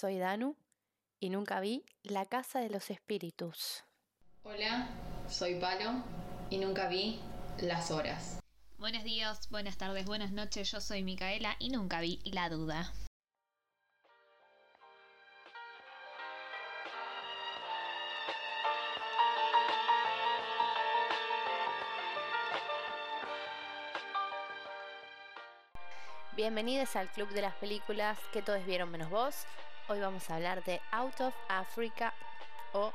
Soy Danu y nunca vi La Casa de los Espíritus. Hola, soy Palo y nunca vi Las Horas. Buenos días, buenas tardes, buenas noches. Yo soy Micaela y nunca vi La Duda. Bienvenidos al Club de las Películas que todos vieron menos vos. Hoy vamos a hablar de Out of Africa o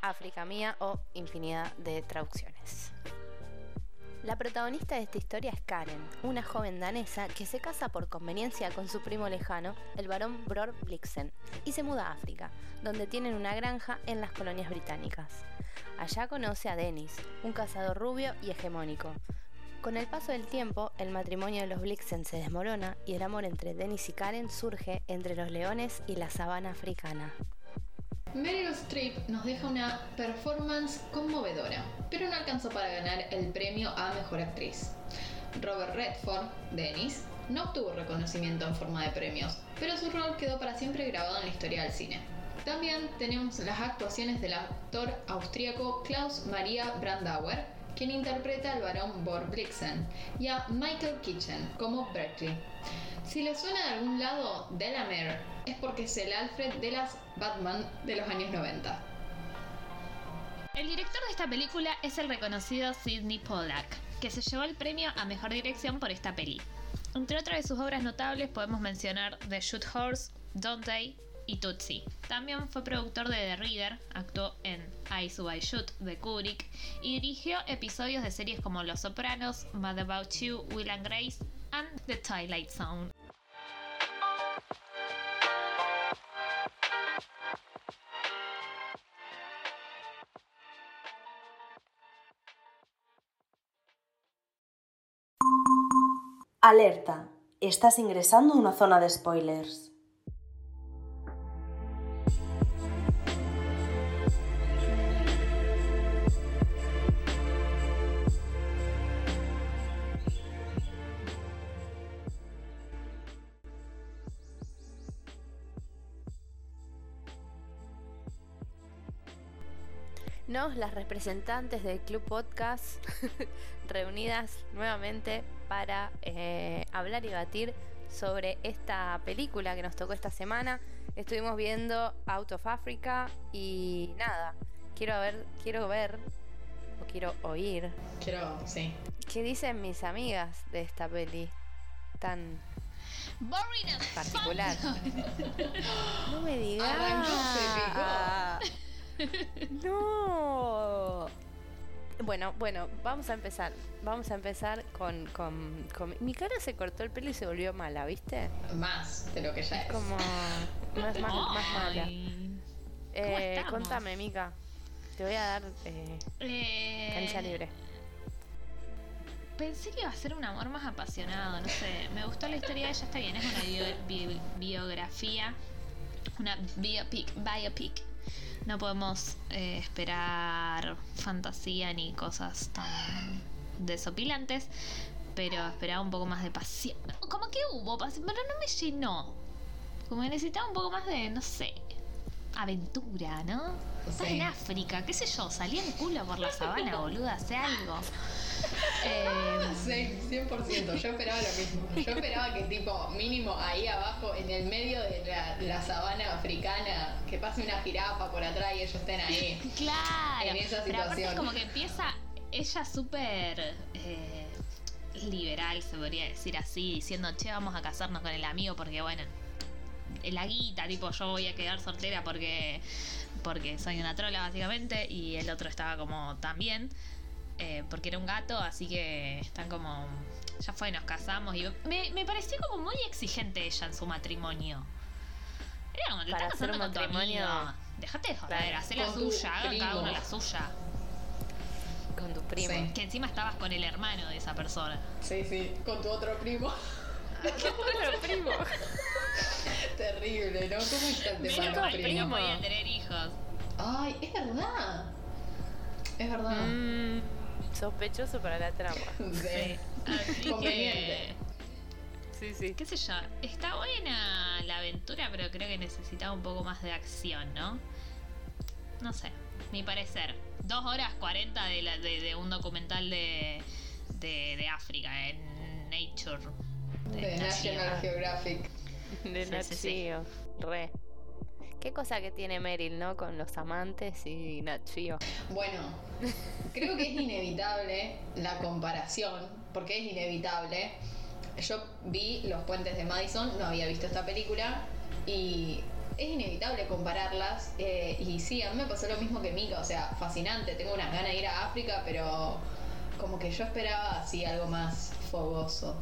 África Mía o infinidad de traducciones. La protagonista de esta historia es Karen, una joven danesa que se casa por conveniencia con su primo lejano, el barón Bror Blixen, y se muda a África, donde tienen una granja en las colonias británicas. Allá conoce a Dennis, un cazador rubio y hegemónico. Con el paso del tiempo, el matrimonio de los Blixen se desmorona y el amor entre Dennis y Karen surge entre los leones y la sabana africana. Meryl Streep nos deja una performance conmovedora, pero no alcanzó para ganar el premio a Mejor Actriz. Robert Redford, Dennis, no obtuvo reconocimiento en forma de premios, pero su rol quedó para siempre grabado en la historia del cine. También tenemos las actuaciones del actor austríaco Klaus Maria Brandauer, quien interpreta al barón Bor Blixen, y a Michael Kitchen como Berkeley. Si le suena de algún lado Delamere, es porque es el Alfred de las Batman de los años 90. El director de esta película es el reconocido Sidney Pollack, que se llevó el premio a Mejor Dirección por esta peli. Entre otras de sus obras notables podemos mencionar The Shoot Horse, Don't They y Tootsie. También fue productor de The Reader, actuó en Eyes Wide Shoot de Kubrick y dirigió episodios de series como Los Sopranos, Mad About You, Will and Grace and The Twilight Zone. Alerta, estás ingresando a una zona de spoilers. Nos, las representantes del Club Podcast, reunidas nuevamente para eh, hablar y debatir sobre esta película que nos tocó esta semana. Estuvimos viendo Out of Africa y nada, quiero ver, quiero ver o quiero oír Quiero, sí. qué dicen mis amigas de esta peli tan Boring particular. No me digas. No. Bueno, bueno, vamos a empezar. Vamos a empezar con, con, con- Mi cara se cortó el pelo y se volvió mala, ¿viste? Más de lo que ya es. Como más, más, más mala. Eh, contame, Mica. Te voy a dar eh, Eh, cancha libre. Pensé que iba a ser un amor más apasionado, no sé. Me gustó la historia de ella, está bien, es una bio- bi- biografía, una biopic, biopic. No podemos eh, esperar fantasía ni cosas tan desopilantes, pero esperaba un poco más de pasión. Como que hubo pero no me llenó. Como que necesitaba un poco más de, no sé, aventura, ¿no? Estás Sí. en África, qué sé yo, salí en culo por la sabana, boluda, hace algo. Eh, Sí, 100%. Yo esperaba lo mismo. Yo esperaba que tipo mínimo ahí abajo, en el medio de la, la sabana africana, que pase una jirafa por atrás y ellos estén ahí. Claro. En esa Pero aparte es situación. como que empieza ella súper eh, liberal, se podría decir así, diciendo, che, vamos a casarnos con el amigo porque, bueno, la guita, tipo yo voy a quedar soltera porque, porque soy una trola básicamente y el otro estaba como también, eh, porque era un gato, así que están como, ya fue, nos casamos y me, me pareció como muy exigente ella en su matrimonio. Era como, te Para estás casando un con tu matrimonio- amigo. Dejate de joder, hacé la suya, hagan cada primo. uno la suya. Con tu primo. Sí. Que encima estabas con el hermano de esa persona. Sí, sí, con tu otro primo. Otro primo. Terrible, ¿no? ¿Cómo estás de no primo? podía tener hijos. Ay, es verdad. Es verdad. Mm, sospechoso para la trama. Sí. Así Conveniente. que. Sí, sí. qué sé yo, está buena la aventura, pero creo que necesitaba un poco más de acción, ¿no? No sé, mi parecer. Dos horas 40 de, la, de, de un documental de, de, de África en Nature. De National National. Geographic. De Sí, Nat sí, sí. Geo. Re. Qué cosa que tiene Meryl, ¿no? Con los amantes y Nat Geo. Bueno, creo que es inevitable la comparación, porque es inevitable. Yo vi Los Puentes de Madison, no había visto esta película, y es inevitable compararlas. eh, y sí, a mí me pasó lo mismo que Mika, o sea, fascinante. Tengo unas ganas de ir a África, pero como que yo esperaba así algo más fogoso.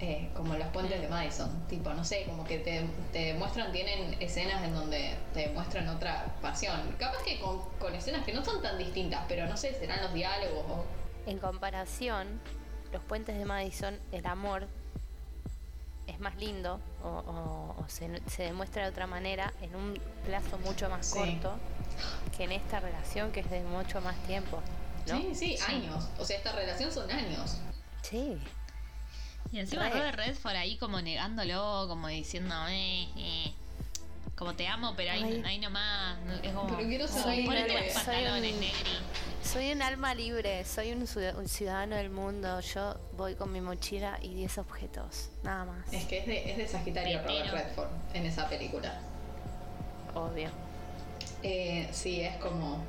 Eh, como los puentes de Madison, tipo, no sé, como que te, te muestran, tienen escenas en donde te muestran otra pasión. Capaz que con, con escenas que no son tan distintas, pero no sé, serán los diálogos o... En comparación, los puentes de Madison, el amor es más lindo o, o- o se, se demuestra de otra manera en un plazo mucho más Sí. corto que en esta relación que es de mucho más tiempo. ¿no? Sí, sí, años. O sea, esta relación son años. Sí. Y encima Re. Robert Redford ahí como negándolo, como diciendo, eh, eh, como te amo, pero ahí, ahí nomás. no- Es como, Pero quiero ser Soy ponete los soy pantalones, un- negri. Soy un alma libre, soy un, ciud- un ciudadano del mundo. Yo voy con mi mochila y 10 objetos, nada más. Es que es de, es de Sagitario Robert. Redford en esa película. Obvio. Eh, sí, es como.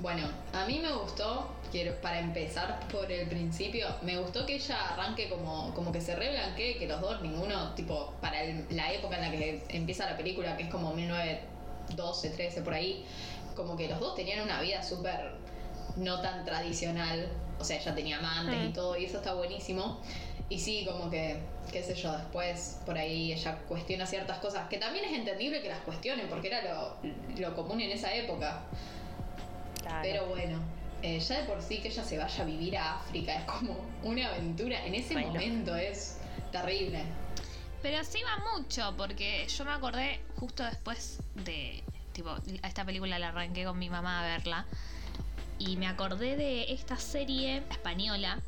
Bueno, a mí me gustó, quiero, para empezar por el principio, me gustó que ella arranque como, como que se reblanquee, que los dos, ninguno, tipo, para el- la época en la que empieza la película, que es como 1912, 13, por ahí, como que los dos tenían una vida súper no tan tradicional. O sea, ella tenía amantes y Mm. todo, y eso está buenísimo. Y sí, como que, qué sé yo, después por ahí ella cuestiona ciertas cosas, que también es entendible que las cuestionen, porque era lo, lo común en esa época. Claro. Pero bueno, eh, ya de por sí que ella se vaya a vivir a África es como una aventura. En ese Bueno. momento es terrible. Pero sí va mucho, porque yo me acordé justo después de. Tipo, a esta película la arranqué con mi mamá a verla. Y me acordé de esta serie española.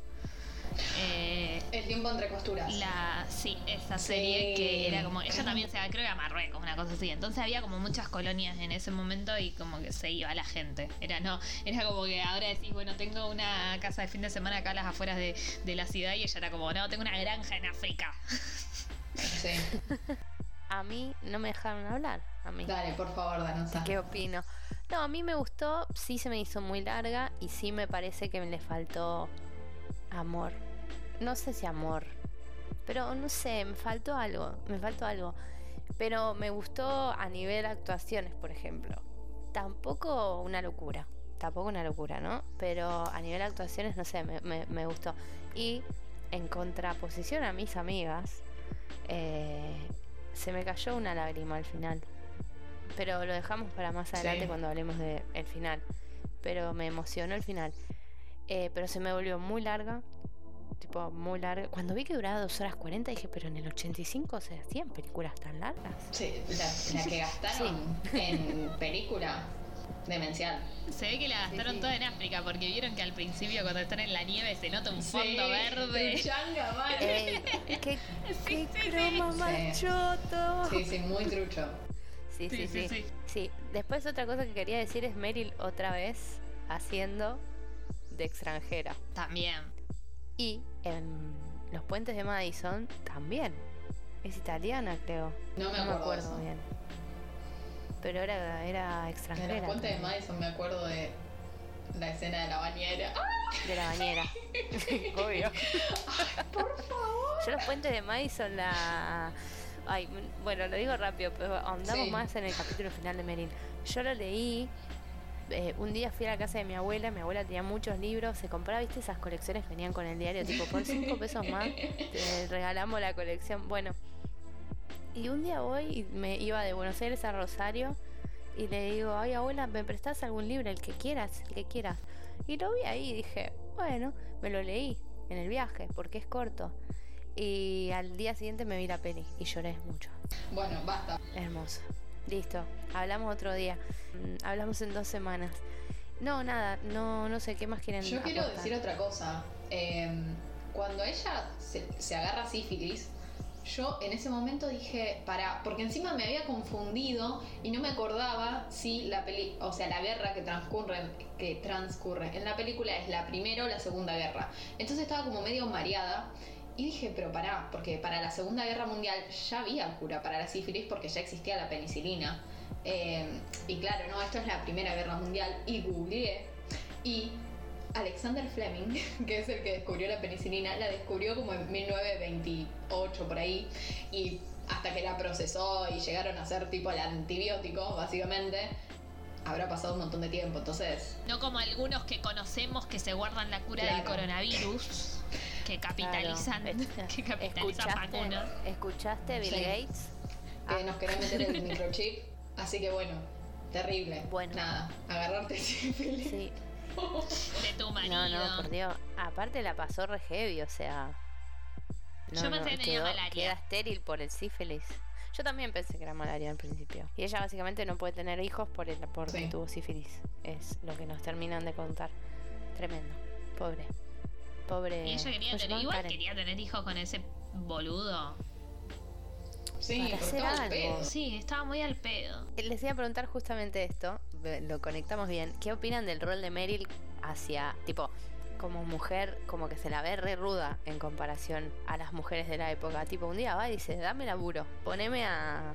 Eh, El tiempo entre costuras. la, sí, esa Sí. serie que era como. Ella también se va, creo que a Marruecos, una cosa así. Entonces había como muchas colonias en ese momento y como que se iba la gente. Era no, era como que ahora decís, bueno, tengo una casa de fin de semana acá a las afueras de, de la ciudad y ella era como, no, tengo una granja en África. Sí. A mí no me dejaron hablar. A mí. Dale, por favor, Danosa. ¿Qué opino? No, a mí me gustó, sí se me hizo muy larga y sí me parece que me le faltó amor. No sé si amor, pero no sé, me faltó algo, me faltó algo. Pero me gustó a nivel actuaciones, por ejemplo. Tampoco una locura, tampoco una locura, ¿no? Pero a nivel actuaciones, no sé, me, me- me gustó. Y en contraposición a mis amigas, eh, se me cayó una lágrima al final. Pero lo dejamos para más adelante Sí. cuando hablemos del final. Pero me emocionó el final. Eh, pero se me volvió muy larga. Tipo, muy larga. Cuando vi que duraba 2 horas 40 dije, pero en el 85 se hacían películas tan largas. Sí, la, la que gastaron en película demencial. Se ve que la gastaron sí. toda en África porque vieron que al principio cuando están en la nieve se nota un fondo verde. Truchanga, mal. Ey, ¡Qué, Sí, qué sí, croma sí. más choto! Sí, sí, muy trucho. Sí, sí, Sí, sí, sí, sí. sí. Después otra cosa que quería decir es Meryl otra vez haciendo de extranjera. También. Y en Los Puentes de Madison también. Es italiana, creo. No me acuerdo eso. bien. Pero era, era En extranjera. los puentes de Madison me acuerdo de la escena de la bañera. De la bañera. Obvio. Por favor. Yo los puentes de Madison la. Ay, bueno, lo digo rápido, pero ahondamos Sí. más en el capítulo final de Meryl. Yo lo leí. Eh, un día fui a la casa de mi abuela, mi abuela tenía muchos libros, se compraba, viste, esas colecciones que venían con el diario, tipo, por 5 pesos más, te regalamos la colección. Bueno, y un día voy y me iba de Buenos Aires a Rosario y le digo, ay abuela, ¿me prestás algún libro? El que quieras, el que quieras. Y lo vi ahí y dije, bueno, me lo leí en el viaje, porque es corto. Y al día siguiente me vi la peli y lloré mucho. Bueno, basta. Hermoso. Listo. Hablamos otro día. Mm, Hablamos en dos semanas. No, nada. No, no sé qué más quieren Yo quiero decir otra cosa. Eh, cuando ella se, se agarra sífilis, yo en ese momento dije, para, porque encima me había confundido y no me acordaba si la peli, o sea, la guerra que transcurre, que transcurre en la película es la primera o la segunda guerra. Entonces estaba como medio mareada y dije, pero pará, porque para la segunda guerra mundial ya había cura para la sífilis porque ya existía la penicilina. Eh, y claro, no, esto es la primera guerra mundial y googleé y Alexander Fleming, que es el que descubrió la penicilina, la descubrió como en 1928 por ahí y hasta que la procesó y llegaron a ser tipo el antibiótico, básicamente, habrá pasado un montón de tiempo. Entonces, No como algunos que conocemos que se guardan la cura del coronavirus, que capitalizan, Claro. que capitalizan ¿Escuchaste, vacunas. ¿Escuchaste Bill Sí. Gates? que Ah. nos querés meter el microchip. Así que bueno, terrible. Bueno. Nada, agarrarte sífilis. Sí. De tu marido. No, no, por Dios. Aparte la pasó re heavy, o sea. Yo pensé que tenía quedó- malaria. Queda estéril por el sífilis. Yo también pensé que era malaria al principio. Y ella básicamente no puede tener hijos por el, porque Sí. tuvo sífilis. Es lo que nos terminan de contar. Tremendo. Pobre. Pobre. Y ella quería ¿cómo se tener, igual Karen. quería tener hijos con ese boludo. Sí, Para hacer algo. estaba muy al pedo. Eh, Les iba a preguntar justamente esto, lo conectamos bien. ¿Qué opinan del rol de Meryl hacia, tipo, como mujer, como que se la ve re ruda en comparación a las mujeres de la época? Tipo, un día va y dice, dame laburo, poneme a,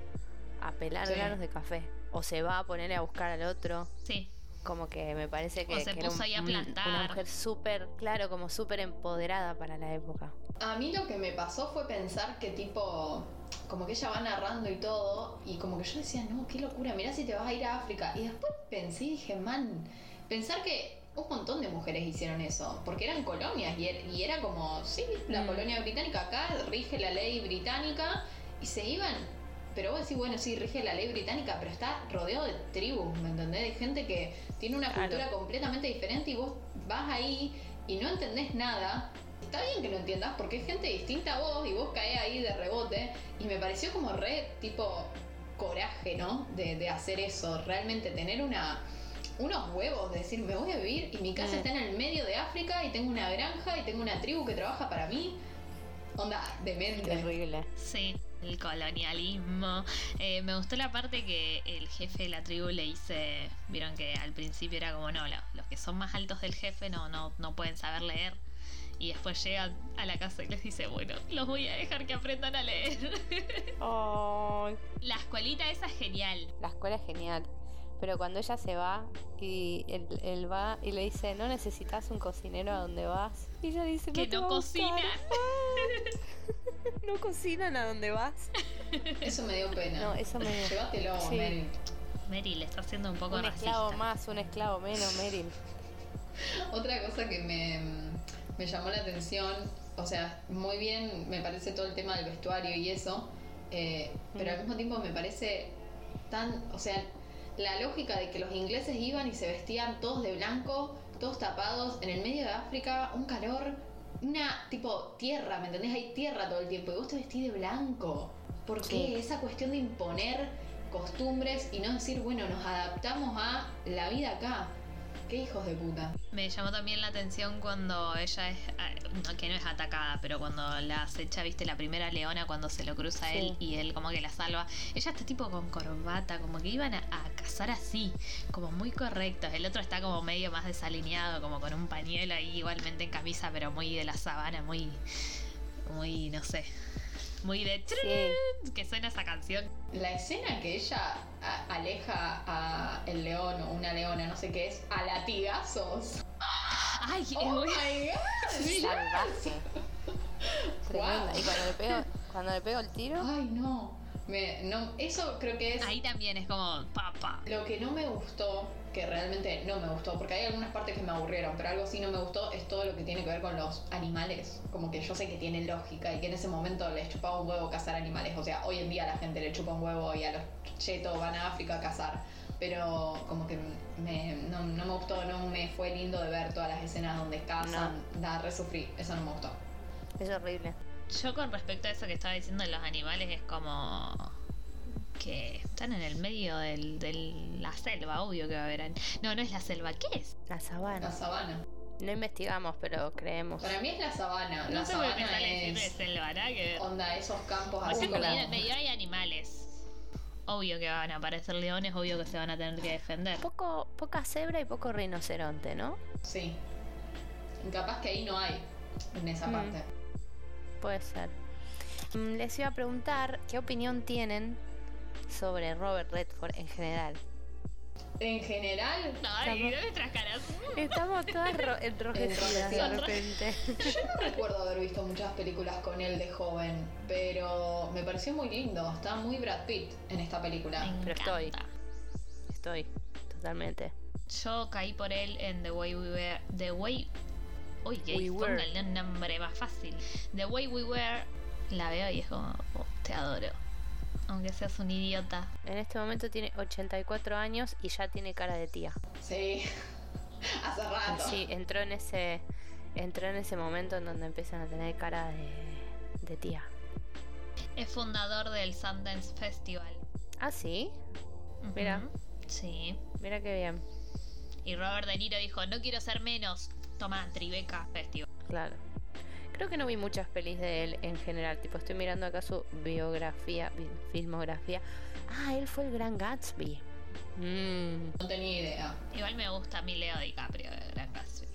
a pelar Sí. granos de café. O se va a poner a buscar al otro. Sí. Como que me parece que, O se que era puso un- ahí a plantar. una mujer súper, claro, como súper empoderada para la época. A mí lo que me pasó fue pensar que tipo, como que ella va narrando y todo, y como que yo decía, no, qué locura, mirá si te vas a ir a África. Y después pensé y dije, man, pensar que un montón de mujeres hicieron eso, porque eran colonias y, er- y era como, sí, la Mm. colonia británica acá rige la ley británica y se iban. Pero vos decís, bueno, sí, rige la ley británica, pero está rodeado de tribus, ¿me entendés? De gente que tiene una Claro. cultura completamente diferente y vos vas ahí y no entendés nada. Está bien que no entiendas porque es gente distinta a vos y vos caes ahí de rebote. Y me pareció como re tipo coraje, ¿no? De, de hacer eso. Realmente tener una unos huevos de decir, me voy a vivir y mi casa Mm. está en el medio de África y tengo una granja y tengo una tribu que trabaja para mí. Onda, demente. Terrible. Sí, el colonialismo. Eh, me gustó la parte que el jefe de la tribu le dice, vieron que al principio era como, no, lo- los que son más altos del jefe no, no, no pueden saber leer. Y después llega a la casa y les dice, bueno, los voy a dejar que aprendan a leer. la escuelita esa es genial. La escuela es genial. Pero cuando ella se va y él, él va y le dice, no necesitas un cocinero a donde vas. Y ella dice, Que no va a gustar". cocinan. no cocinan a donde vas. Eso me dio pena. No, eso me... Llévatelo, Sí. Meryl. Meryl está siendo un poco Un esclavo más, un esclavo menos, Meryl. Otra cosa que me, me llamó la atención, o sea, muy bien me parece todo el tema del vestuario y eso, eh, pero al mismo tiempo me parece tan, o sea, la lógica de que los ingleses iban y se vestían todos de blanco, todos tapados, en el medio de África, un calor, una tipo tierra, ¿me entendés? Hay tierra todo el tiempo y vos te vestís de blanco. ¿Por qué? Sí. Esa cuestión de imponer costumbres y no decir, bueno, nos adaptamos a la vida acá. Qué hijos de puta. Me llamó también la atención cuando ella es, ah, que no es atacada, pero cuando la acecha, viste, la primera leona cuando se lo cruza Sí. él y él como que la salva. Ella está tipo con corbata, como que iban a, a cazar así, como muy correctos. El otro está como medio más desalineado, como con un pañuelo ahí igualmente en camisa, pero muy de la sabana, muy, muy, no sé, muy de... Sí. Que suena esa canción. La escena que ella aleja a el león o una leona, no sé qué es, a latigazos. Ay, Oh my god. Salvaje. Tremenda. Wow. Y cuando le pego, cuando le pego el tiro, Ay, no. Me, no, eso creo que es Ahí también es como papá. lo que no me gustó, que realmente no me gustó, porque hay algunas partes que me aburrieron, pero algo sí no me gustó es todo lo que tiene que ver con los animales. Como que yo sé que tiene lógica y que en ese momento les chupaba un huevo cazar animales. O sea, hoy en día a la gente le chupa un huevo y a los chetos van a África a cazar. Pero como que me, no, no me gustó, no me fue lindo de ver todas las escenas donde cazan. Da, re sufrí, eso no me gustó. Es horrible. Yo con respecto a eso que estaba diciendo de los animales es como que están en el medio del- de la selva, obvio que va a haber. No, no es la selva, ¿qué es? La sabana. La sabana. No investigamos, pero creemos. Para mí es la sabana. La no sé por qué sabana es selva, nada que onda esos campos O sea, así medio, medio hay animales. Obvio que van a aparecer leones, obvio que se van a tener que defender. Poco, poca cebra y poco rinoceronte, ¿no? Sí. Capaz que ahí no hay, en esa Mm. parte. Puede ser. Mm, Les iba a preguntar qué opinión tienen sobre Robert Redford en general. En general, Ay, nuestras caras. Estamos todas ro- enrojecidas de repente. yo no recuerdo haber visto muchas películas con él de joven, pero me pareció muy lindo. Está muy Brad Pitt en esta película. Me Pero estoy. Estoy, totalmente. Yo caí por él en The Way We Were. The Way. Were. póngale un nombre más fácil. The Way We Were. La veo y es como, oh, te adoro. Aunque seas un idiota. En este momento tiene 84 años y ya tiene cara de tía. Sí. Hace rato. Sí, entró en ese entró en ese momento en donde empiezan a tener cara de, de tía. Es fundador del Sundance Festival. Ah, sí. Mira. Sí. Mira qué bien. Y Robert De Niro dijo, no quiero ser menos. Toma, Tribeca Festival. Claro. Creo que no vi muchas pelis de él en general. Tipo, estoy mirando acá su biografía, bi- filmografía. Ah, él fue el gran Gatsby. Mm, No tenía idea. Igual me gusta mi Leo DiCaprio de Gran Gatsby.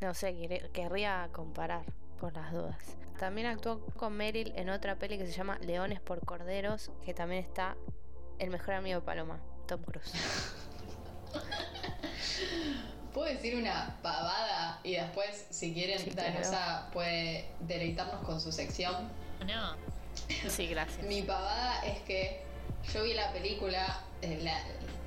no sé, quer- querría comparar por las dudas. También actuó con Meryl en otra peli que se llama Leones por Corderos, que también está el mejor amigo de Paloma, Tom Cruise. ¿Puedo decir una pavada y después, si quieren, Sí, claro. Puede deleitarnos con su sección? No. Sí, gracias. Mi pavada es que yo vi la película, eh,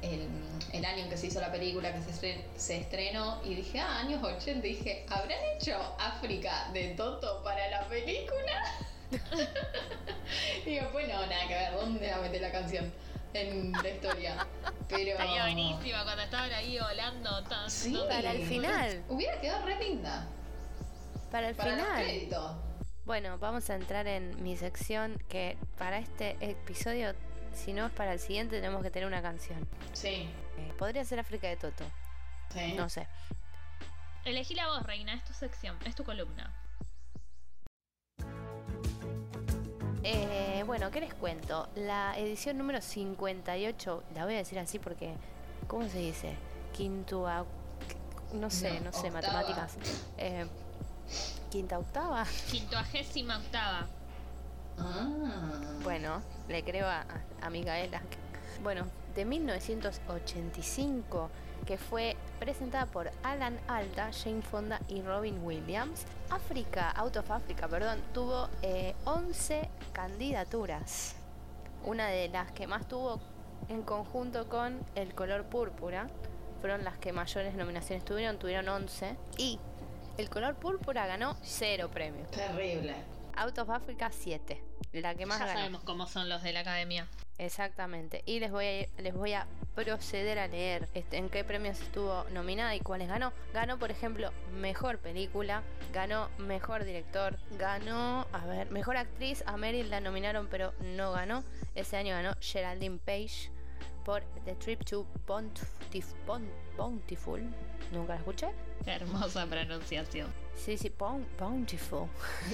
el, el año en que se hizo la película, que se, se estrenó, y dije, ah, años 80, y dije, ¿habrán hecho África de Toto para la película? y después, no, nada que ver, ¿dónde la mete la canción? En la historia. Pero... Estaría buenísima cuando estaban ahí volando. tan- Sí. Para el final. Hubiera quedado re linda. Para el Para final. Bueno, vamos a entrar en mi sección que para este episodio, si no es para el siguiente, tenemos que tener una canción. Sí, Eh, podría ser África de Toto, sí. no sé. Elegí la voz, reina. Es tu sección, es tu columna. Eh, bueno, ¿qué les cuento? La edición número 58, la voy a decir así porque, ¿cómo se dice? Quinto, no sé, no, No, sé, octava. matemáticas. Eh, quinta octava. Quintoagésima octava. Ah. Bueno, le creo a, a Micaela. Bueno, de 1985, que fue presentada por Alan Alda, Jane Fonda y Robin Williams. África, Out of Africa, perdón, tuvo eh, 11 candidaturas. Una de las que más tuvo en conjunto con El color púrpura. Fueron las que mayores nominaciones tuvieron, tuvieron 11. Y El color púrpura ganó 0 premios. Terrible. Out of Africa 7. La que más ya ganó. sabemos cómo son los de la academia. Exactamente. Y les voy a, les voy a proceder a leer este, en qué premios estuvo nominada y cuáles ganó. Ganó, por ejemplo, mejor película, ganó mejor director, ganó, a ver, mejor actriz. A Meryl la nominaron, pero no ganó. Ese año ganó Geraldine Page por The Trip to Bountif- Boun- Bountiful. Nunca la escuché. Hermosa pronunciación. Sí, sí, Boun- Bountiful.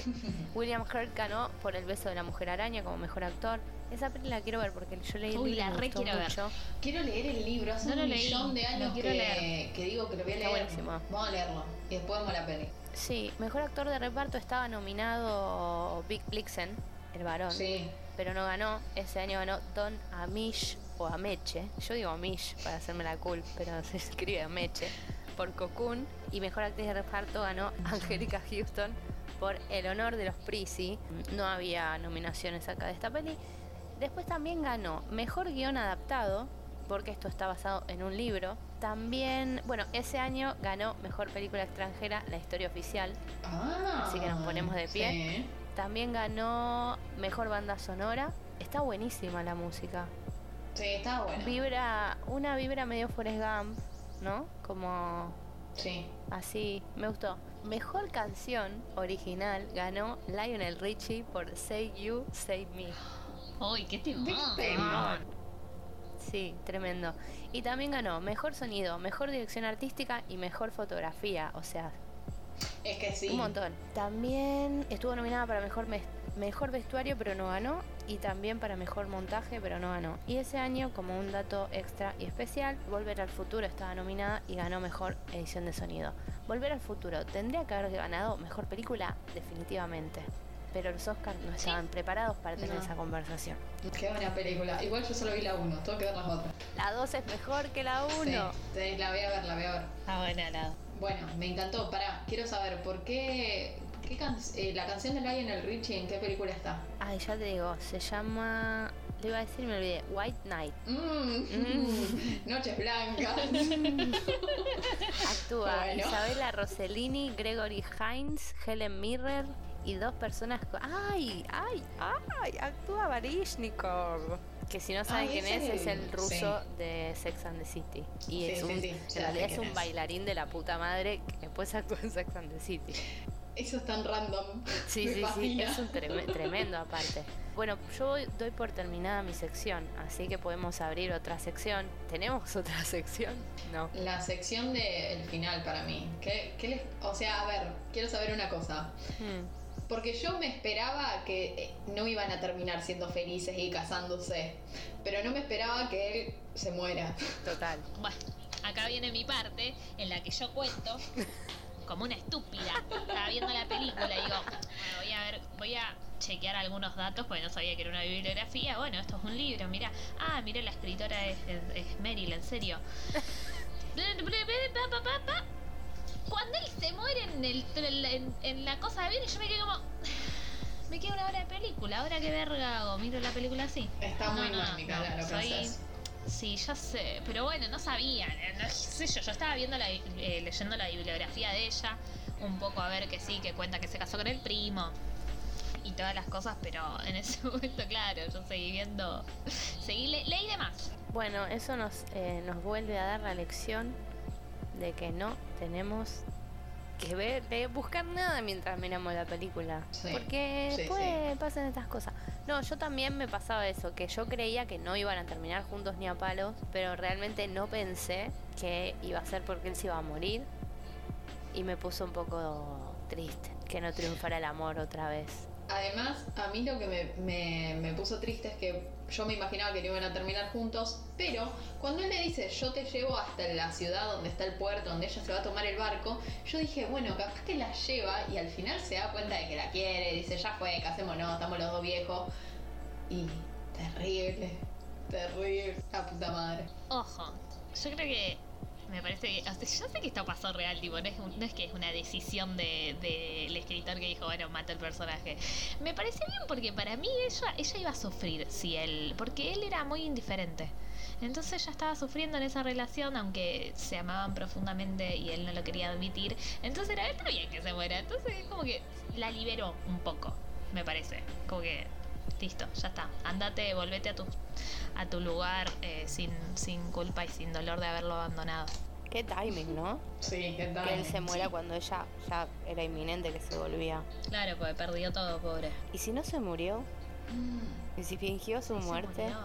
William Hurt ganó por El beso de la mujer araña como mejor actor. Esa peli la quiero ver porque yo leí el Uy, libro y la re quiero ver. mucho. Quiero leer el libro, hace No lo un leí, millón de lo años quiero que, leer. que digo que lo voy a Está leer. buenísimo. Vamos a leerlo y después vemos la peli. Sí, mejor actor de reparto estaba nominado Big Blixen, el varón, Sí, pero no ganó. Ese año ganó Don Amish o Ameche. Yo digo Amish para hacerme la cool, pero se escribe Ameche por Cocoon. Y mejor actriz de reparto ganó Angelica Houston por El honor de los Prisi. No había nominaciones acá de esta peli. Después también ganó Mejor Guión Adaptado, porque esto está basado en un libro. También, bueno, ese año ganó Mejor Película Extranjera, La Historia Oficial. Ah, Así que nos ponemos de pie. sí. También ganó Mejor Banda Sonora. Está buenísima la música. Sí, está bueno. Vibra, una vibra medio Forrest Gump, ¿no? Como Sí. así, me gustó. Mejor canción original ganó Lionel Richie por Say You, Save Me. Uy, qué. ¿Viste? Sí, tremendo. Y también ganó Mejor Sonido, Mejor Dirección Artística y Mejor Fotografía. O sea, Es que sí. un montón. También estuvo nominada para Mejor, mejor Vestuario, pero no ganó. Y también para Mejor Montaje, pero no ganó. Y ese año, como un dato extra y especial, Volver al Futuro estaba nominada y ganó Mejor Edición de Sonido. Volver al Futuro tendría que haber ganado Mejor Película, definitivamente. Pero los Oscars no estaban preparados para tener No. esa conversación. Qué buena película. Igual yo solo vi la 1, tengo que ver las otras. La 2 es mejor que la 1. Sí, sí, la voy a ver, la voy a ver. Está buena la. Bueno, me encantó. Pará, quiero saber por qué, qué can- eh, la canción de Lionel Richie en qué película está. Ay, ya te digo, se llama. Le iba a decir, me olvidé. White Knight. Mm. Noches blancas. Actúa Bueno. Isabella Rossellini, Gregory Hines, Helen Mirren y dos personas. ¡Ay! ¡Ay! ¡Ay! Actúa Barishnikov. Que si no saben Ay, quién es es, es el- ruso de Sex and the City. Y Sí, es un, sí, en ya realidad sé es un bailarín de la puta madre que después actúa en Sex and the City. Eso es tan random. Sí, Me sí, sí, es un treme- tremendo aparte. Bueno, yo doy por terminada mi sección, así que podemos abrir otra sección. ¿Tenemos otra sección? No. La sección del final para mí. ¿Qué, qué les- o sea, a ver, quiero saber una cosa. Hmm. Porque yo me esperaba que eh, no iban a terminar siendo felices y casándose. Pero no me esperaba que él se muera. Total. Bueno, acá viene mi parte en la que yo cuento como una estúpida. Estaba viendo la película y digo, bueno, voy a ver, voy a chequear algunos datos porque no sabía que era una bibliografía. Bueno, esto es un libro, mira. Ah, mira, la escritora es, es- es Meryl, en serio. Cuando él se muere en, el, en, en la cosa de avión, yo me quedé como. Me queda una hora de película, ahora que verga hago, miro la película así. Está muy mal, Micaela, lo que soy- haces. Sí, ya sé, pero bueno, no sabía, no sé yo, yo estaba viendo la, eh, leyendo la bibliografía de ella, un poco a ver que sí, que cuenta que se casó con el primo y todas las cosas, pero en ese momento, claro, yo seguí viendo, seguí, le- leí de más. Bueno, eso nos, eh, nos vuelve a dar la lección de que no tenemos que ver, de buscar nada mientras miramos la película. Sí, Porque sí, después pasan estas cosas. No, yo también me pasaba eso, que yo creía que no iban a terminar juntos ni a palos, pero realmente no pensé que iba a ser porque él se iba a morir. Y me puso un poco triste que no triunfara el amor otra vez. Además, a mí lo que me, me- me puso triste es que yo me imaginaba que no iban a terminar juntos, pero cuando él le dice yo te llevo hasta la ciudad donde está el puerto, donde ella se va a tomar el barco, yo dije, bueno, capaz que la lleva y al final se da cuenta de que la quiere, dice, ya fue, casémonos, estamos los dos viejos. Y terrible, terrible, la puta madre. Ojo, yo creo que me parece que, yo sé que esto pasó real, tipo, no es, un- no es que es una decisión del de, del escritor que dijo, bueno, mata el personaje. Me parece bien porque para mí ella, ella iba a sufrir si él, porque él era muy indiferente. Entonces ella estaba sufriendo en esa relación, aunque se amaban profundamente y él no lo quería admitir. Entonces era, está bien que se muera. Entonces como que la liberó un poco, me parece. Como que, listo, ya está. Andate, volvete a tu, a tu lugar eh, sin, sin culpa y sin dolor de haberlo abandonado. Qué timing, ¿no? Sí, qué tal. Que él se muera cuando ella ya era inminente que se volvía. Claro, porque perdió todo, pobre. ¿Y si no se murió? ¿Y si fingió su muerte? murió.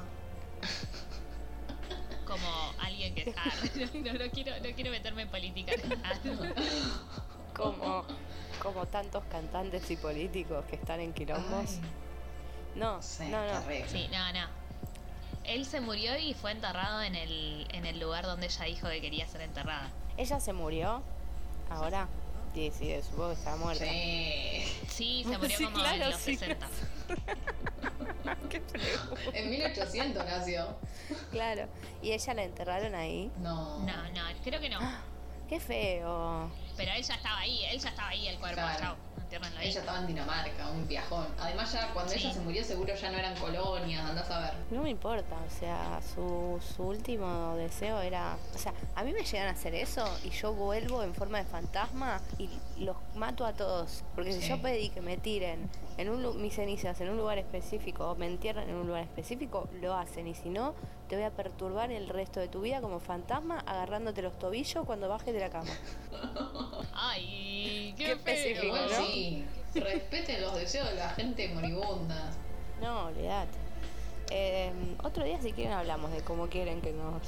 Como alguien que ah, no, no, no quiero no quiero meterme en política. Ah, Como, como tantos cantantes y políticos que están en quilombos. Ay, No, sí, no, no. terrible. sí, no, no. Él se murió y fue enterrado en el, en el lugar donde ella dijo que quería ser enterrada. Ella se murió. Ahora. Sí, sí, supongo que está muerta. Sí. Sí, se murió Sí, como claro, en los sí. 60. Qué feo. En 1800 nació. Claro. ¿Y ella la enterraron ahí? No. No, no, creo que no. Qué feo. Pero él ya estaba ahí, él ya estaba ahí, el cuerpo, Claro. Ella estaba en Dinamarca, un viajón. Además ya cuando Sí. ella se murió seguro ya no eran colonias, andás a ver. No me importa, o sea, su, su último deseo era. O sea, a mí me llegan a hacer eso y yo vuelvo en forma de fantasma y los mato a todos. Porque si yo pedí que me tiren en un, mis cenizas en un lugar específico o me entierren en un lugar específico, lo hacen. Y si no, te voy a perturbar el resto de tu vida como fantasma agarrándote los tobillos cuando bajes de la cama. Ay, qué, específico, Igual ¿no? sí, respeten los deseos de la gente moribunda. No, olvídate. Eh, otro día si quieren hablamos de cómo quieren que nos...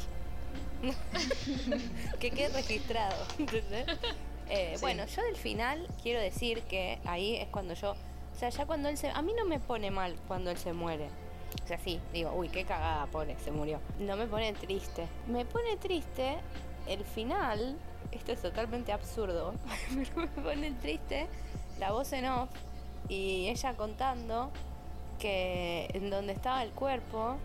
que quede registrado, ¿entendés? Eh, Sí. Bueno, yo del final quiero decir que ahí es cuando yo... O sea, ya cuando él se... A mí no me pone mal cuando él se muere. O sea, sí, digo, uy, qué cagada, pobre, se murió. No me pone triste. Me pone triste el final, esto es totalmente absurdo, pero me pone triste la voz en off y ella contando que en donde estaba el cuerpo,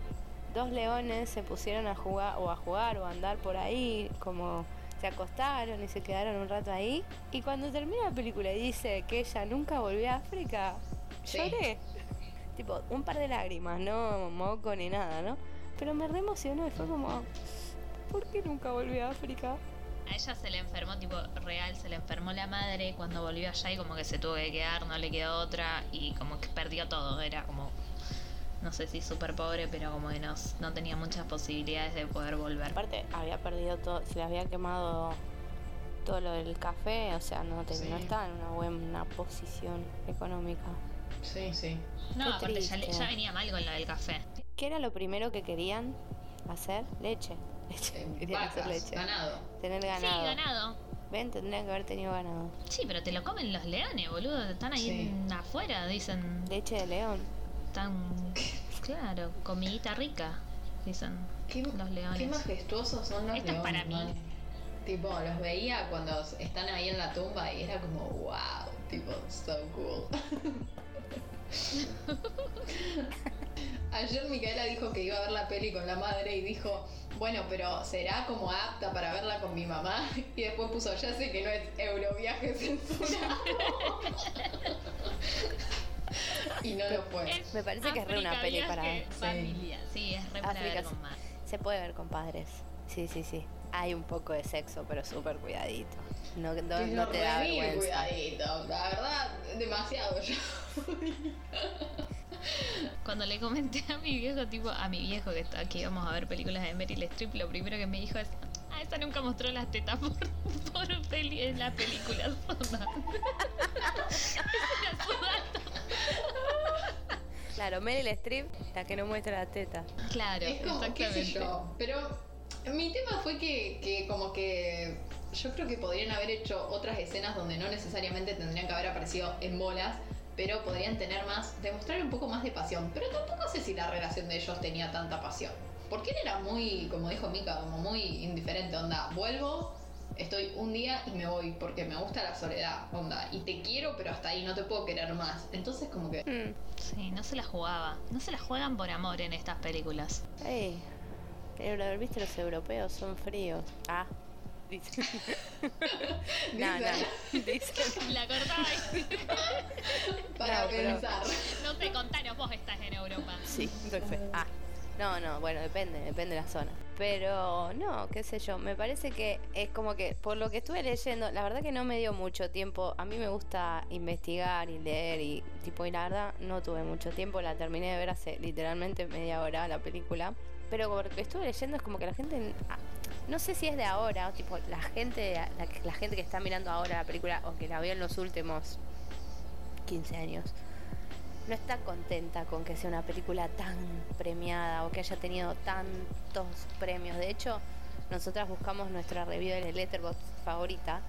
dos leones se pusieron a jugar o a jugar o a andar por ahí, como se acostaron y se quedaron un rato ahí. Y cuando termina la película y dice que ella nunca volvió a África, Sí. lloré. Tipo, un par de lágrimas, no moco ni nada, ¿no? Pero me re emocionó y fue como, ¿por qué nunca volvió a África? A ella se le enfermó, tipo, real, se le enfermó la madre cuando volvió allá y como que se tuvo que quedar, no le quedó otra y como que perdió todo. Era como, no sé si súper pobre, pero como que no, no tenía muchas posibilidades de poder volver. Aparte, había perdido todo, se le había quemado todo lo del café, o sea, no, te- Sí. no estaba en una buena posición económica. Sí, sí. No, Qué aparte ya, ya venía mal con lo del café. ¿Qué era lo primero que querían hacer? Leche. Leche. Eh, Querían hacer leche. ganado. Tener Sí, ganado. ganado. Ven, tendrían que haber tenido ganado. Sí, pero te lo comen los leones, boludo. Están ahí Sí. en- afuera, dicen. Leche de león. Están. Claro, comidita rica, dicen Qué, los leones. qué majestuosos son los Esto es leones. para mí. man. Tipo, los veía cuando están ahí en la tumba y era como, wow, tipo, so cool. Ayer Micaela dijo que iba a ver la peli con la madre y dijo, bueno, pero ¿será como apta para verla con mi mamá? Y después puso, ya sé que no es Euroviaje censurado. y no lo. Es Me parece que es re una peli para- familia. Sí, es re para África ver con más. Se puede ver con padres. Sí, sí, sí. Hay un poco de sexo, pero súper cuidadito. No, no, Pero no te da vergüenza. cuidadito, la verdad, demasiado ya. Cuando le comenté a mi viejo, tipo, a mi viejo que, está, que íbamos a ver películas de Meryl Streep, lo primero que me dijo es, ah, esa nunca mostró las tetas por, por peli en la película soda. es una soda. Claro, Meryl Streep, la que no muestra la teta. Claro, Es como, qué exactamente. sé yo. Pero mi tema fue que, que como que yo creo que podrían haber hecho otras escenas donde no necesariamente tendrían que haber aparecido en bolas, pero podrían tener más, demostrar un poco más de pasión. Pero tampoco sé si la relación de ellos tenía tanta pasión. Porque él era muy, como dijo Mika, como muy indiferente, onda, vuelvo, estoy un día y me voy, porque me gusta la soledad, onda, y te quiero, pero hasta ahí no te puedo querer más. Entonces como que... Mm. Sí, no se la jugaba. No se la juegan por amor en estas películas. Ey, pero viste los europeos son fríos. Ah, dicen. no, no, dicen. La cortáis. Para No, pero- pensar. no sé, contanos, vos estás en Europa. Sí, fe. Ah, no, no, bueno, depende, depende de la zona. Pero no, qué sé yo, me parece que es como que, por lo que estuve leyendo, la verdad que no me dio mucho tiempo. A mí me gusta investigar y leer y tipo, y la verdad no tuve mucho tiempo, la terminé de ver hace literalmente media hora la película. Pero por lo que estuve leyendo es como que la gente, ah, no sé si es de ahora, o tipo, la gente, la, la gente que está mirando ahora la película o que la vio en los últimos 15 años no está contenta con que sea una película tan premiada o que haya tenido tantos premios. De hecho, nosotras buscamos nuestra review de Letterboxd favorita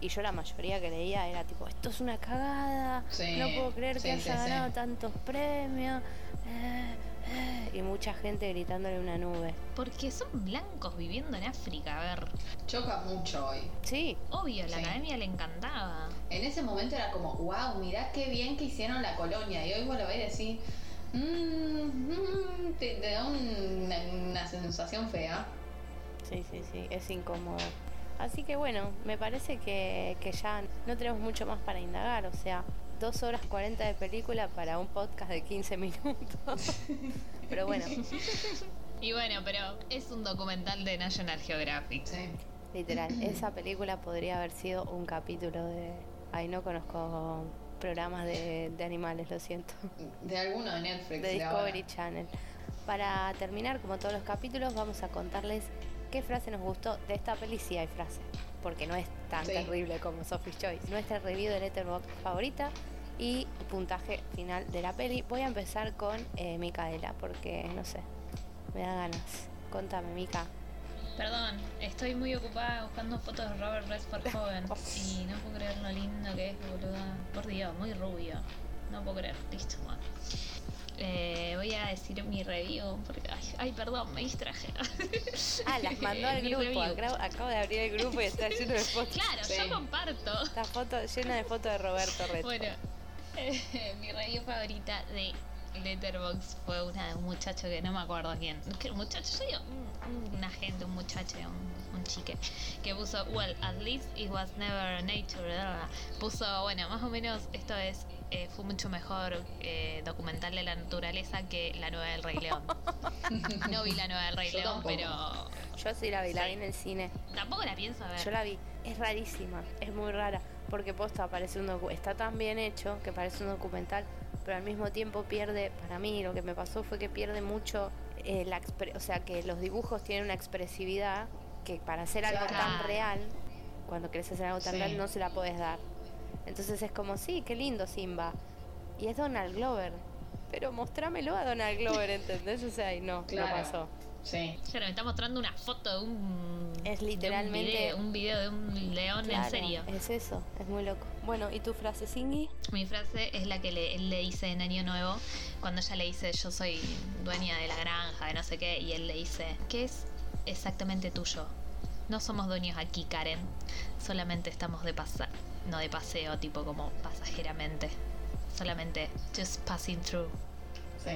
y yo la mayoría que leía era tipo, esto es una cagada, Sí, no puedo creer sí, que sí, haya ganado tantos premios. eh", y mucha gente gritándole una nube. Porque son blancos viviendo en África, a ver. Choca mucho hoy. Sí, Obvio, la Sí. academia le encantaba. En ese momento era como, wow, mirá qué bien que hicieron la colonia. Y hoy vos lo ves y decís, "Mm, mm", te, te da un- una, una sensación fea. sí, sí, sí, es incómodo. Así que bueno, me parece que, que ya no tenemos mucho más para indagar, o sea, dos horas 40 de película para un podcast de 15 minutos. Pero bueno, Y bueno, pero es un documental de National Geographic. Sí. literal, esa película podría haber sido un capítulo de... Ay, no conozco programas de, de animales, lo siento. De alguno de Netflix. de ahora. Discovery Channel. Para terminar, como todos los capítulos, vamos a contarles qué frase nos gustó de esta peli, si hay frase, porque no es tan Sí. terrible como Sophie's Choice. Nuestra review de Letterboxd favorita y puntaje final de la peli. Voy a empezar con eh, Micaela, porque no sé, me da ganas. Contame, Mica. Perdón, estoy muy ocupada buscando fotos de Robert Redford joven. Y no puedo creer lo lindo que es, boluda. Por Dios, muy rubio. No puedo creer. Listo, bueno. Eh, voy a decir mi review porque ay, ay, perdón, me distraje. Ah, las mandó al grupo. Acabo, acabo de abrir el grupo y está lleno de fotos. Claro, Sí. yo comparto. Está foto, llena de fotos de Roberto Redford. Bueno, eh, mi review favorita de Letterboxd fue una de un muchacho que no me acuerdo quién. ¿Qué muchacho? Soy un, un agente, un muchacho, un, un chique. Que puso, well, at least it was never nature. Puso, bueno, más o menos esto es. Eh, fue mucho mejor eh, documental de la naturaleza que la nueva del Rey León. No vi la nueva del Rey Yo León, tampoco. pero Yo sí la vi, la Sí. vi en el cine. tampoco la pienso ver. Yo la vi, es rarísima, es muy rara, porque posta parece un docu- está tan bien hecho que parece un documental, pero al mismo tiempo pierde, para mí lo que me pasó fue que pierde mucho eh, la o sea que los dibujos tienen una expresividad que para hacer algo tan real, cuando querés hacer algo tan Sí. real no se la podés dar. Entonces es como, sí, qué lindo Simba. Y es Donald Glover. Pero mostrámelo a Donald Glover, ¿entendés? O sea, y no, Claro. no pasó. Sí. Ya me está mostrando una foto de un. Es de un literalmente- video, un video de un león en Claro, serio. Es eso, es muy loco. Bueno, ¿y tu frase, Singy? Mi frase es la que le, él le dice en Año Nuevo, cuando ella le dice yo soy dueña de la granja, de no sé qué, y él le dice, ¿qué es exactamente tuyo? No somos dueños aquí, Karen. Solamente estamos de pasar, no de paseo, tipo como pasajeramente. Solamente just passing through. Sí.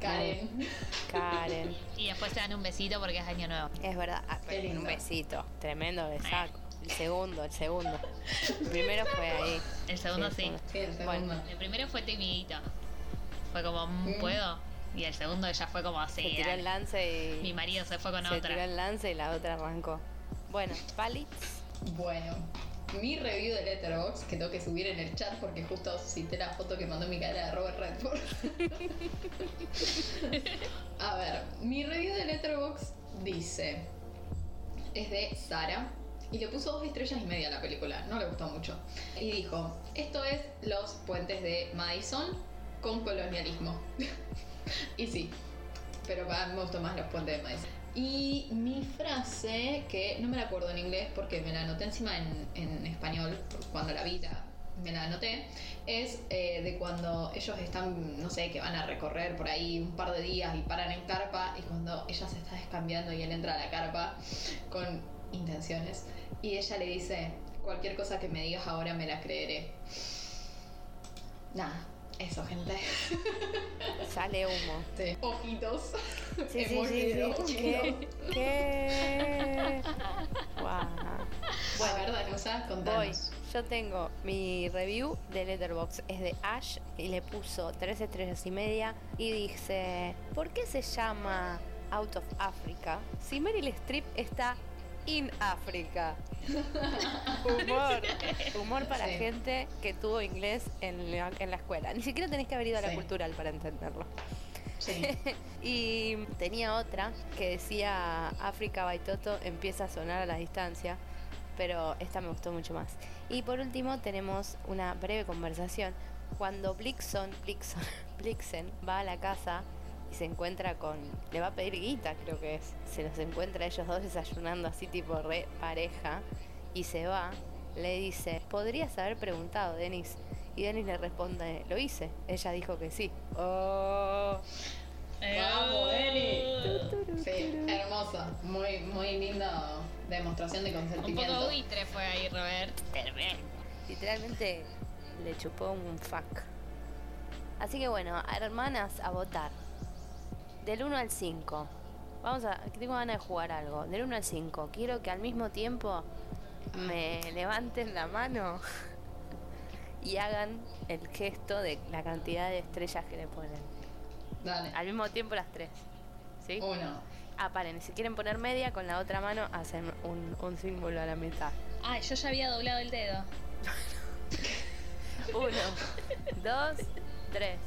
Karen. Karen. Y después se dan un besito porque es Año Nuevo. Es verdad. Ah, un besito. Tremendo besaco. El segundo, el segundo. El primero fue ahí. El segundo sí. Sí, el segundo. Bueno, El primero fue timidito. Fue como, "Mm. ¿puedo? Y el segundo ya fue como Se así. tiró el lance y. Mi marido se fue con se otra. tiró el lance y la otra arrancó. Bueno, Palits. Bueno, mi review de Letterboxd que tengo que subir en el chat porque justo cité la foto que mandó mi cara de Robert Redford. A ver, mi review de Letterboxd dice: es de Sara y le puso dos estrellas y media la película, no le gustó mucho. Y dijo: Esto es los puentes de Madison con colonialismo. y sí, pero me gustó más los puentes de Madison. Y mi frase, que no me la acuerdo en inglés porque me la anoté encima en, español, cuando la vi la- me la anoté, es eh, de cuando ellos están, no sé, que van a recorrer por ahí un par de días y paran en carpa y cuando ella se está descambiando y él entra a la carpa con intenciones y ella le dice, cualquier cosa que me digas ahora me la creeré. Nada, eso gente. Sale humo. Sí. Ojitos. Sí, sí. ¿Qué? ¿Qué? Bueno, ¿verdad, Nusa? Voy. Contanos. Yo tengo mi review de Letterboxd. Es de Ash y le puso tres estrellas y media. Y dice: ¿Por qué se llama Out of Africa si Meryl Streep está in Africa? Humor. Humor para Sí. gente que tuvo inglés en la, en la escuela. Ni siquiera tenés que haber ido a la Sí. cultural para entenderlo. Sí. Y tenía otra que decía África Baitoto empieza a sonar a la distancia, pero esta me gustó mucho más. Y por último tenemos una breve conversación cuando Blixon, Blixon, Blixen va a la casa y se encuentra con, le va a pedir guita creo que es, se los encuentra ellos dos desayunando así tipo re pareja y se va, le dice, podrías haber preguntado Denis. Y Denis le responde, lo hice. Ella dijo que sí. Oh. Vamos, Denis. Sí, hermosa. Muy, muy linda demostración de Un consentimiento. poco buitre fue ahí, Robert. Literalmente le chupó un fuck. Así que bueno, hermanas, a votar. Del 1 al 5. Vamos a. Tengo ganas de jugar algo. Del 1 al 5. Quiero que al mismo tiempo me levanten la mano y hagan el gesto de la cantidad de estrellas que le ponen. Dale. Al mismo tiempo las tres. ¿Sí? Uno. Ah, paren. Si quieren poner media, con la otra mano hacen un, un símbolo a la mitad. Ay, yo ya había doblado el dedo. Uno, dos, tres.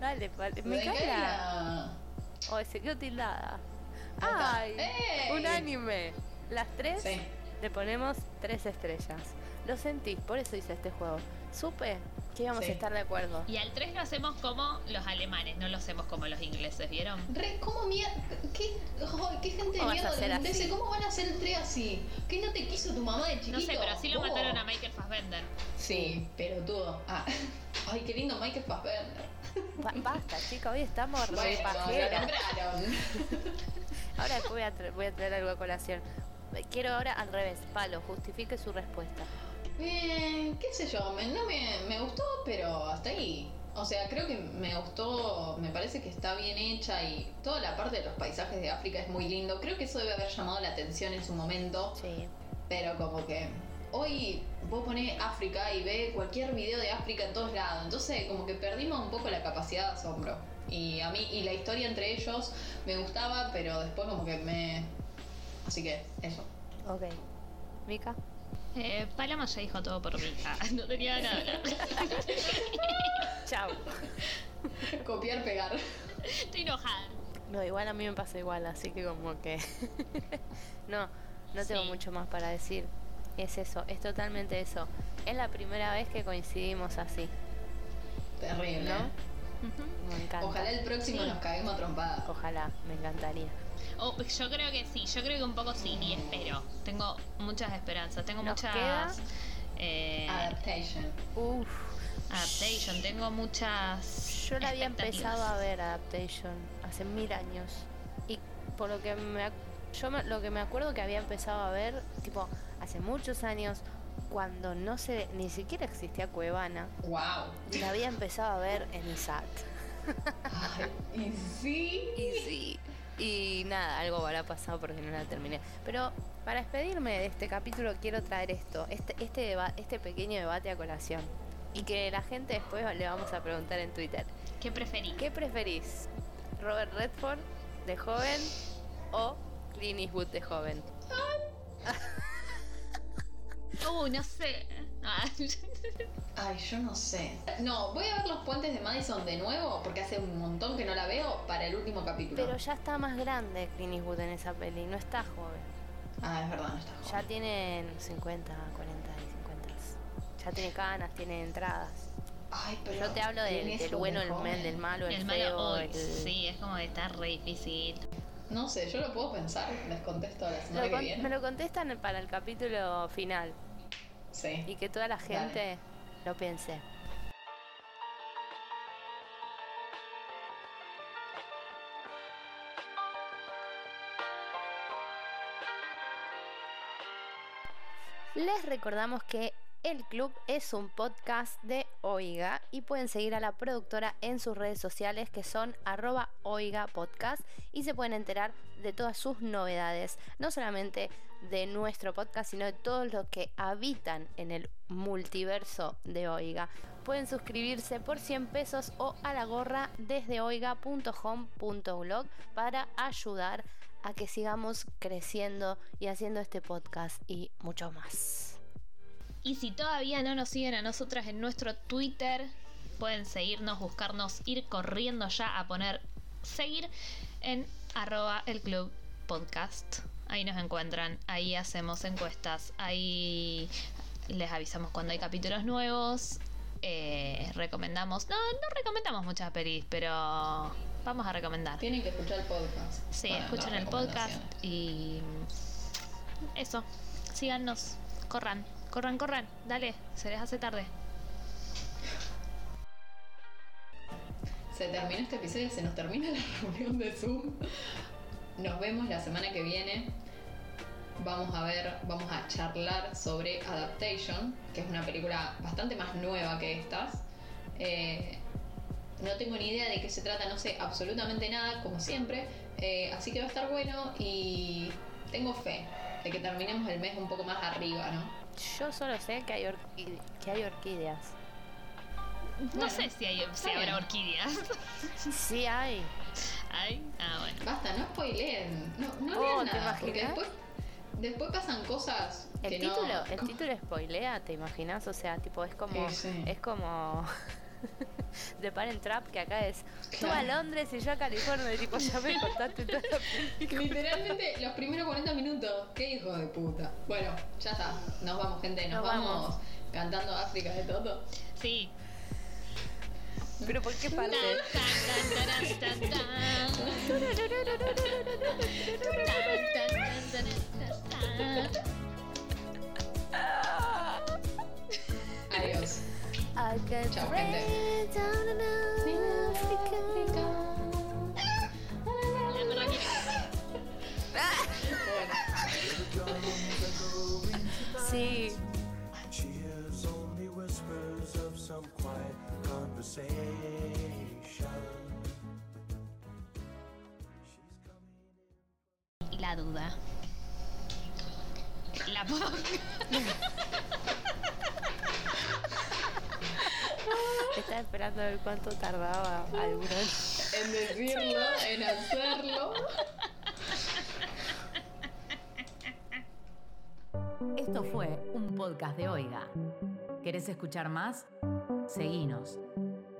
Dale, vale. Me ¿De qué cae la. era? Oh, se quedó tildada. ¡Ay! ¡Ey! Un anime. Las tres Sí. le ponemos tres estrellas. Lo sentí, por eso hice este juego. Supe que íbamos Sí. a estar de acuerdo. Y al 3 lo hacemos como los alemanes, no lo hacemos como los ingleses, ¿vieron? Re, ¿Cómo mierda? ¿Qué, ay, ¿Qué gente de ¿Cómo vas a mierda hacer holandesa? así? ¿Cómo van a hacer el 3 así? ¿Qué no te quiso tu mamá de chiquito? No sé, pero sí lo Vos. mataron a Michael Fassbender. Sí, pero todo. Ah. Ay, qué lindo Michael Fassbender. Ba- basta, chica, hoy estamos re Bueno. Ahora voy a, tra- voy a traer algo a colación. Quiero ahora al revés. Palo, justifique su respuesta. Bien, qué sé yo, me, no me, me gustó, pero hasta ahí. O sea, creo que me gustó, me parece que está bien hecha y toda la parte de los paisajes de África es muy lindo. Creo que eso debe haber llamado la atención en su momento, Sí. pero como que hoy vos ponés África y ve cualquier video de África en todos lados. Entonces como que perdimos un poco la capacidad de asombro. Y a mí, y la historia entre ellos me gustaba, pero después como que me... Así que eso. Ok. Mika. Eh, Paloma ya dijo todo por mí. Ah, no tenía nada. Chao. Copiar, pegar. Estoy enojada. No, igual a mí me pasa igual, así que como que... no, no tengo Sí. mucho más para decir. Es eso, es totalmente eso. Es la primera vez que coincidimos así, Terrible. ¿no? Me encanta. Ojalá el próximo Sí. nos caguemos a trompadas. Ojalá, me encantaría. Oh, yo creo que sí, yo creo que un poco sí, y espero. Tengo muchas esperanzas, tengo Nos muchas. queda- eh, Adaptation. Uf. adaptation, tengo muchas. Yo la había empezado a ver Adaptation hace mil años. Y por lo que me yo me- lo que me acuerdo que había empezado a ver, tipo, hace muchos años, cuando no se ni siquiera existía Cuevana, Wow. y la había empezado a ver en ISAT. Ay, y sí. Y sí. Y nada, algo habrá pasado porque no la terminé. Pero para despedirme de este capítulo quiero traer esto, este, este, deba- este pequeño debate a colación. Y que la gente después le vamos a preguntar en Twitter. ¿Qué preferí? ¿Qué preferís? ¿Robert Redford de joven o Clint Eastwood de joven? Uh, no sé. Ay, yo no sé. No, voy a ver los puentes de Madison de nuevo porque hace un montón que no la veo para el último capítulo. Pero ya está más grande Clint Eastwood en esa peli, no está joven. Ah, es verdad, no está Ya joven. tiene 50, 40 y 50. Ya tiene canas, tiene entradas. Ay, pero. Yo te hablo del, del bueno, el, del malo, el, el feo, malo. el... uy, Sí, es como que está re difícil. No sé, yo lo puedo pensar. Les contesto la semana Lo que viene. me lo contestan para el capítulo final Sí. y que toda la gente lo piense. Les recordamos que El Club es un podcast de Oiga y pueden seguir a la productora en sus redes sociales que son arroba Oiga Podcast y se pueden enterar de todas sus novedades, no solamente de nuestro podcast, sino de todos los que habitan en el multiverso de Oiga. Pueden suscribirse por 100 pesos o a la gorra desde oiga.home.blog para ayudar a que sigamos creciendo y haciendo este podcast y mucho más. Y si todavía no nos siguen a nosotras en nuestro Twitter, pueden seguirnos, buscarnos, ir corriendo ya a poner seguir en arroba el club podcast. Ahí nos encuentran, ahí hacemos encuestas, ahí les avisamos cuando hay capítulos nuevos. eh, recomendamos, no, no recomendamos muchas pelis, pero vamos a recomendar. Tienen que escuchar el podcast. Sí, para escuchen el podcast y eso, síganos, corran, corran, corran, dale, se les hace tarde. Se terminó este episodio, se nos termina la reunión de Zoom. Nos vemos la semana que viene. Vamos a ver, vamos a charlar sobre Adaptation, que es una película bastante más nueva que estas. Eh, no tengo ni idea de qué se trata, no sé absolutamente nada, como siempre. Eh, así que va a estar bueno y tengo fe de que terminemos el mes un poco más arriba, ¿no? Yo solo sé que hay, orquí- que hay orquídeas. No Bueno, sé si, hay, si habrá orquídeas. Sí hay. Ay, ah, bueno. Basta, no spoileen, no, no Oh, lean ¿te nada, porque imaginas? después, después pasan cosas El que no- título, el ¿cómo? título spoilea, ¿te imaginas? O sea, tipo, es como. Sí, sí. Es como. The Parent Trap, que acá es tú a. Londres y yo a California, y tipo, ya me contaste toda la película. Literalmente los primeros 40 minutos. Qué hijo de puta. Bueno, ya está. Nos vamos, gente. Nos, Nos vamos. vamos. cantando África de Toto. Sí. Pero ¿por qué parte? I cuánto tardaba alguno. en decirlo, en hacerlo. Esto fue un podcast de Oiga. ¿Querés escuchar más? Seguinos.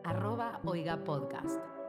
Arroba Oiga Podcast.